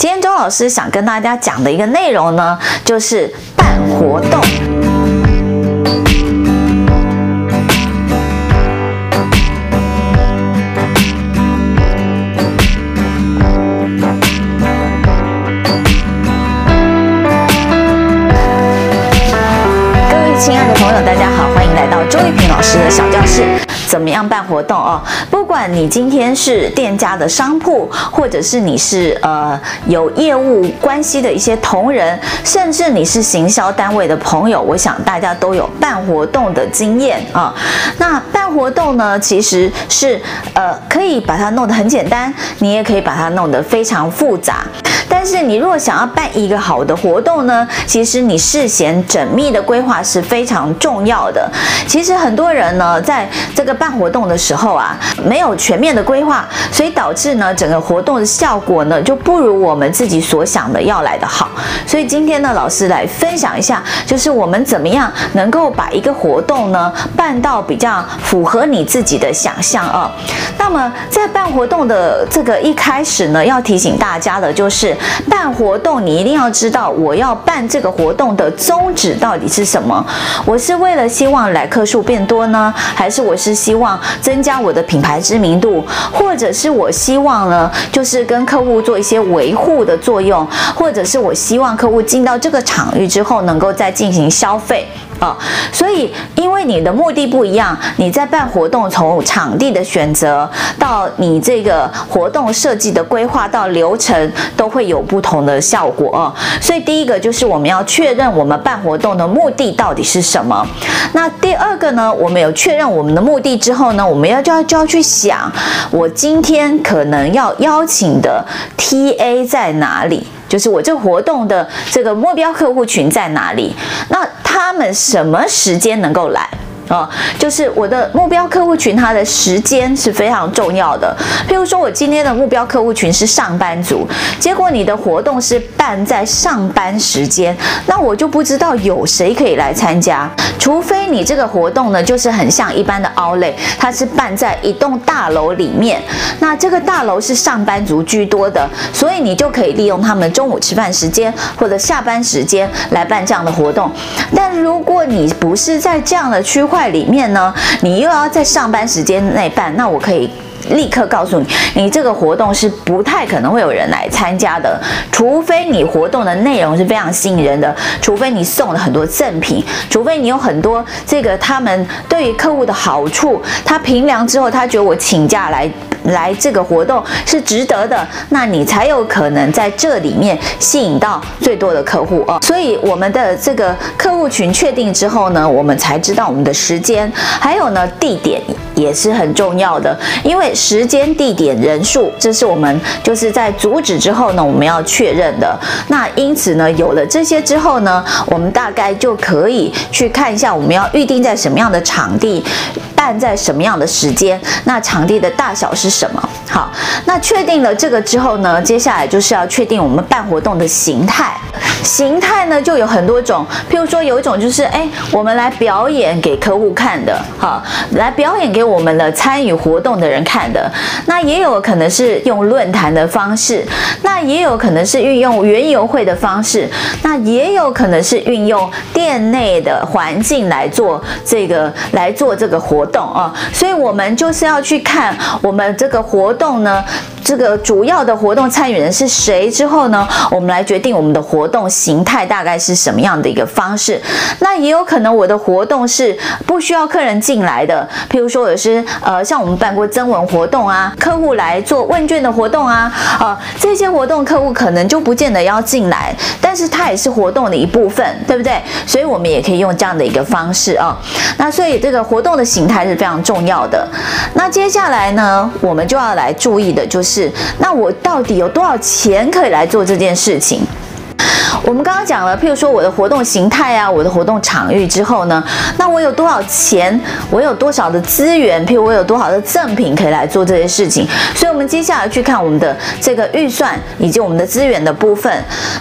今天周老师想跟大家讲的一个内容呢，就是办活动。各位亲爱的朋友，大家好，来到周玉萍老师的小教室。怎么样办活动哦？不管你今天是店家的商铺，或者是你是呃有业务关系的一些同仁，甚至你是行销单位的朋友，我想大家都有办活动的经验啊。那办活动呢，其实是呃可以把它弄得很简单，你也可以把它弄得非常复杂。但是你如果想要办一个好的活动呢，其实你事先缜密的规划是非常重要的。其实很多人呢，在这个办活动的时候啊，没有全面的规划，所以导致呢，整个活动的效果呢，就不如我们自己所想的要来的好。所以今天呢，老师来分享一下，就是我们怎么样能够把一个活动呢，办到比较符合你自己的想象啊。那么在办活动的这个一开始呢，要提醒大家的就是。办活动，你一定要知道我要办这个活动的宗旨到底是什么？我是为了希望来客数变多呢，还是我是希望增加我的品牌知名度，或者是我希望呢，就是跟客户做一些维护的作用，或者是我希望客户进到这个场域之后能够再进行消费。啊，所以因为你的目的不一样，你在办活动从场地的选择到你这个活动设计的规划到流程都会有不同的效果。所以第一个就是我们要确认我们办活动的目的到底是什么。那第二个呢，我们有确认我们的目的之后呢，我们要就要就要去想，我今天可能要邀请的 TA 在哪里？就是我这活动的这个目标客户群在哪里？那们什么时间能够来？啊，就是我的目标客户群，他的时间是非常重要的。譬如说，我今天的目标客户群是上班族，结果你的活动是办在上班时间，那我就不知道有谁可以来参加。除非你这个活动呢，就是很像一般的 Outlet，它是办在一栋大楼里面，那这个大楼是上班族居多的，所以你就可以利用他们中午吃饭时间或者下班时间来办这样的活动。但如果你不是在这样的区块，在里面呢，你又要在上班时间内办，那我可以立刻告诉你，你这个活动是不太可能会有人来参加的，除非你活动的内容是非常吸引人的，除非你送了很多赠品，除非你有很多这个他们对于客户的好处，他评量之后，他觉得我请假来。来这个活动是值得的，那你才有可能在这里面吸引到最多的客户哦。所以我们的这个客户群确定之后呢，我们才知道我们的时间，还有呢地点也是很重要的，因为时间、地点、人数，这是我们就是在阻止之后呢，我们要确认的。那因此呢，有了这些之后呢，我们大概就可以去看一下我们要预定在什么样的场地。办在什么样的时间？那场地的大小是什么？好，那确定了这个之后呢，接下来就是要确定我们办活动的形态。形态呢就有很多种，譬如说有一种就是，哎，我们来表演给客户看的，好，来表演给我们的参与活动的人看的。那也有可能是用论坛的方式，那也有可能是运用园游会的方式，那也有可能是运用店内的环境来做这个来做这个活动啊。所以我们就是要去看我们这个活动后呢这个主要的活动参与人是谁之后呢，我们来决定我们的活动形态大概是什么样的一个方式。那也有可能我的活动是不需要客人进来的，譬如说有些呃，像我们办过征文活动啊，客户来做问卷的活动啊，啊、呃，这些活动客户可能就不见得要进来，但是它也是活动的一部分，对不对？所以我们也可以用这样的一个方式啊。那所以这个活动的形态是非常重要的。那接下来呢，我们就要来注意的就是。是，那我到底有多少钱可以来做这件事情？我们刚刚讲了，譬如说我的活动形态啊，我的活动场域之后呢，那我有多少钱，我有多少的资源，譬如我有多少的赠品可以来做这些事情。所以，我们接下来去看我们的这个预算以及我们的资源的部分。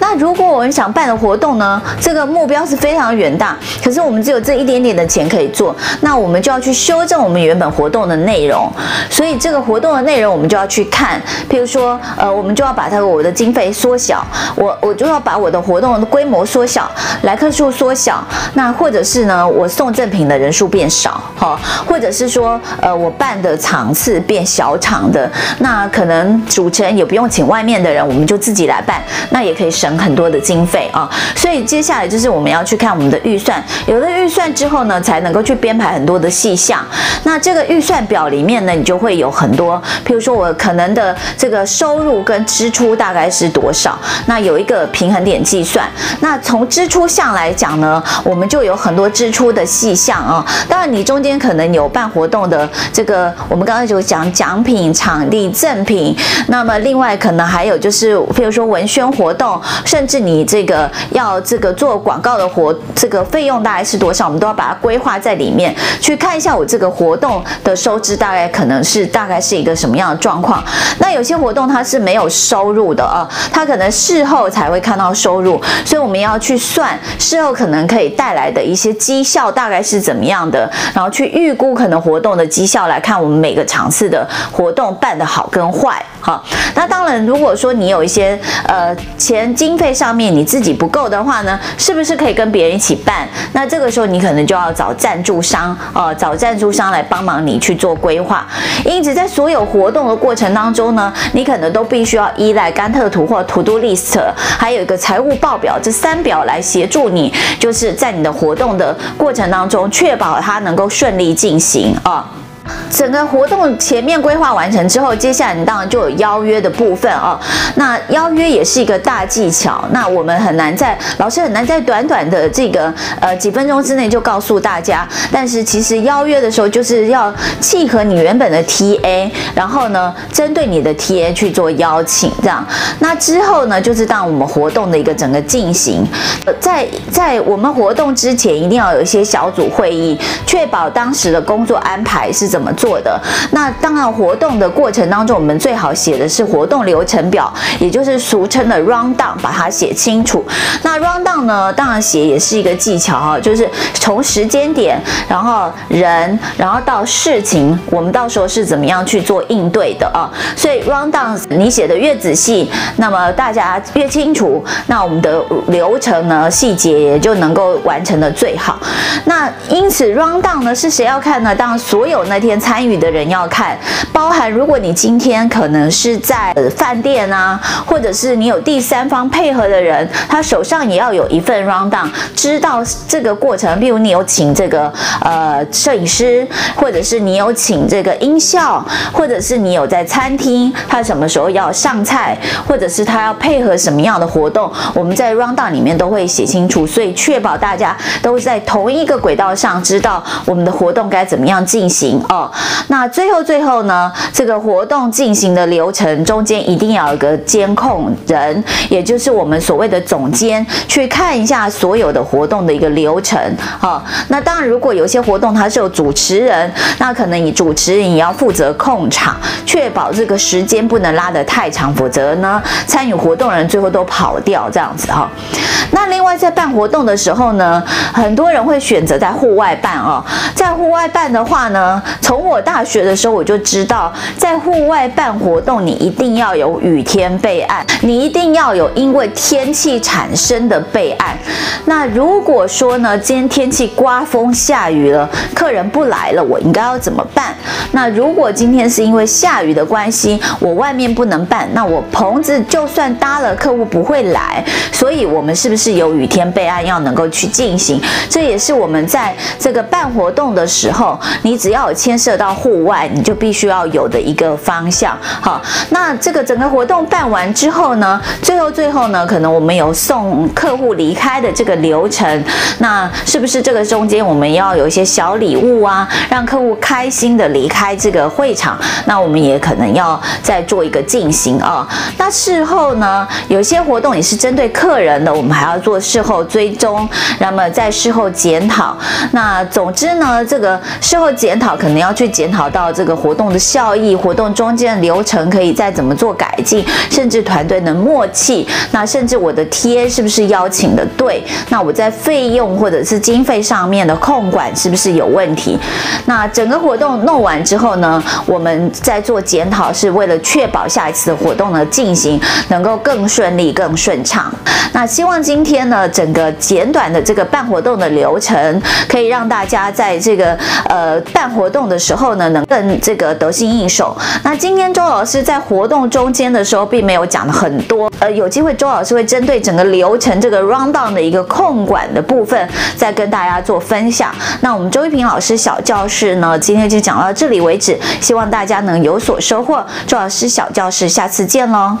那如果我们想办的活动呢，这个目标是非常远大，可是我们只有这一点点的钱可以做，那我们就要去修正我们原本活动的内容。所以，这个活动的内容我们就要去看，譬如说，呃，我们就要把它我的经费缩小，我我就要把我的活活动的规模缩小，来客数缩小，那或者是呢，我送赠品的人数变少，哈，或者是说，呃，我办的场次变小场的，那可能主持人也不用请外面的人，我们就自己来办，那也可以省很多的经费啊。所以接下来就是我们要去看我们的预算，有了预算之后呢，才能够去编排很多的细项。那这个预算表里面呢，你就会有很多，譬如说我可能的这个收入跟支出大概是多少，那有一个平衡点计算。那从支出项来讲呢，我们就有很多支出的细项啊。当然，你中间可能有办活动的这个，我们刚刚就讲奖品、场地、赠品。那么另外可能还有就是，譬如说文宣活动，甚至你这个要这个做广告的活，这个费用大概是多少，我们都要把它规划在里面，去看一下我这个活动的收支大概可能是大概是一个什么样的状况。那有些活动它是没有收入的啊，它可能事后才会看到收入。所以我们要去算事后可能可以带来的一些绩效大概是怎么样的，然后去预估可能活动的绩效来看我们每个场次的活动办得好跟坏。好，那当然如果说你有一些呃钱经费上面你自己不够的话呢，是不是可以跟别人一起办？那这个时候你可能就要找赞助商呃，找赞助商来帮忙你去做规划。因此在所有活动的过程当中呢，你可能都必须要依赖甘特图或 To Do List，还有一个财务报表。这三表来协助你，就是在你的活动的过程当中，确保它能够顺利进行啊。整个活动前面规划完成之后，接下来你当然就有邀约的部分哦。那邀约也是一个大技巧。那我们很难在老师很难在短短的这个呃几分钟之内就告诉大家。但是其实邀约的时候就是要契合你原本的 TA，然后呢针对你的 TA 去做邀请，这样。那之后呢就是当我们活动的一个整个进行。在在我们活动之前一定要有一些小组会议，确保当时的工作安排是。怎么做的？那当然，活动的过程当中，我们最好写的是活动流程表，也就是俗称的 rundown，把它写清楚。那 rundown 呢，当然写也是一个技巧哈，就是从时间点，然后人，然后到事情，我们到时候是怎么样去做应对的啊？所以 rundown 你写的越仔细，那么大家越清楚，那我们的流程呢，细节也就能够完成的最好。那因此 rundown 呢是谁要看呢？当然所有那。天参与的人要看，包含如果你今天可能是在饭店啊，或者是你有第三方配合的人，他手上也要有一份 rundown，知道这个过程。比如你有请这个呃摄影师，或者是你有请这个音效，或者是你有在餐厅，他什么时候要上菜，或者是他要配合什么样的活动，我们在 rundown 里面都会写清楚，所以确保大家都在同一个轨道上，知道我们的活动该怎么样进行。哦，那最后最后呢，这个活动进行的流程中间一定要有个监控人，也就是我们所谓的总监，去看一下所有的活动的一个流程。好，那当然如果有些活动它是有主持人，那可能你主持人也要负责控场，确保这个时间不能拉得太长，否则呢，参与活动人最后都跑掉这样子哈。那另外在办活动的时候呢，很多人会选择在户外办哦，在户外办的话呢。从我大学的时候我就知道，在户外办活动，你一定要有雨天备案，你一定要有因为天气产生的备案。那如果说呢，今天天气刮风下雨了，客人不来了，我应该要怎么办？那如果今天是因为下雨的关系，我外面不能办，那我棚子就算搭了，客户不会来，所以我们是不是？有雨天备案要能够去进行。这也是我们在这个办活动的时候，你只要有签牵涉到户外，你就必须要有的一个方向。好，那这个整个活动办完之后呢，最后最后呢，可能我们有送客户离开的这个流程，那是不是这个中间我们要有一些小礼物啊，让客户开心的离开这个会场？那我们也可能要再做一个进行啊。那事后呢，有些活动也是针对客人的，我们还要做事后追踪，那么在事后检讨。那总之呢，这个事后检讨可能要去检讨到这个活动的效益，活动中间的流程可以再怎么做改进，甚至团队的默契，那甚至我的贴是不是邀请的对？那我在费用或者是经费上面的控管是不是有问题？那整个活动弄完之后呢，我们在做检讨，是为了确保下一次的活动的进行能够更顺利、更顺畅。那希望今天呢，整个简短的这个办活动的流程，可以让大家在这个呃办活动的时候呢，能更这个得心应手。那今天周老师在活动中间的时候，并没有讲的很多，呃，有机会周老师会针对整个流程这个 round down 的一个控管的部分，再跟大家做分享。那我们周一平老师小教室呢，今天就讲到这里为止，希望大家能有所收获。周老师小教室，下次见喽。